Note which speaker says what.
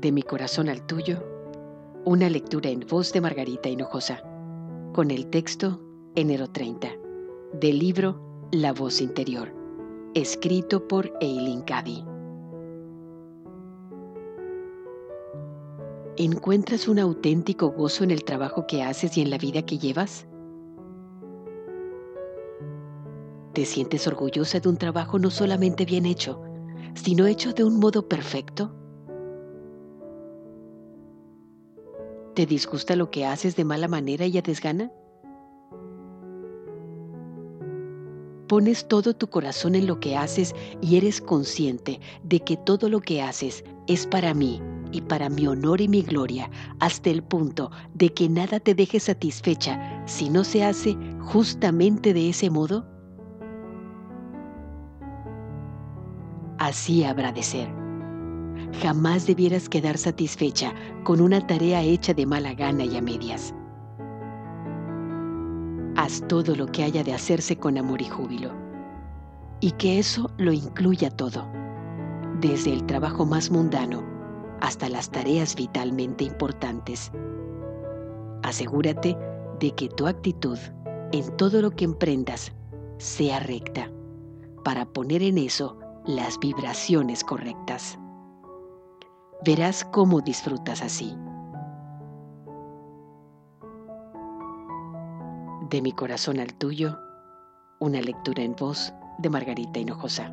Speaker 1: De mi corazón al tuyo, una lectura en voz de Margarita Hinojosa, con el texto Enero 30, del libro La voz interior, escrito por Eileen Cady. ¿Encuentras un auténtico gozo en el trabajo que haces y en la vida que llevas? ¿Te sientes orgullosa de un trabajo no solamente bien hecho, sino hecho de un modo perfecto? ¿Te disgusta lo que haces de mala manera y a desgana? Pones todo tu corazón en lo que haces y eres consciente de que todo lo que haces es para mí y para mi honor y mi gloria, hasta el punto de que nada te deje satisfecha si no se hace justamente de ese modo? Así habrá de ser. Jamás debieras quedar satisfecha con una tarea hecha de mala gana y a medias. Haz todo lo que haya de hacerse con amor y júbilo. Y que eso lo incluya todo, desde el trabajo más mundano hasta las tareas vitalmente importantes. Asegúrate de que tu actitud en todo lo que emprendas sea recta, para poner en eso las vibraciones correctas. Verás cómo disfrutas así. De mi corazón al tuyo, una lectura en voz de Margarita Hinojosa.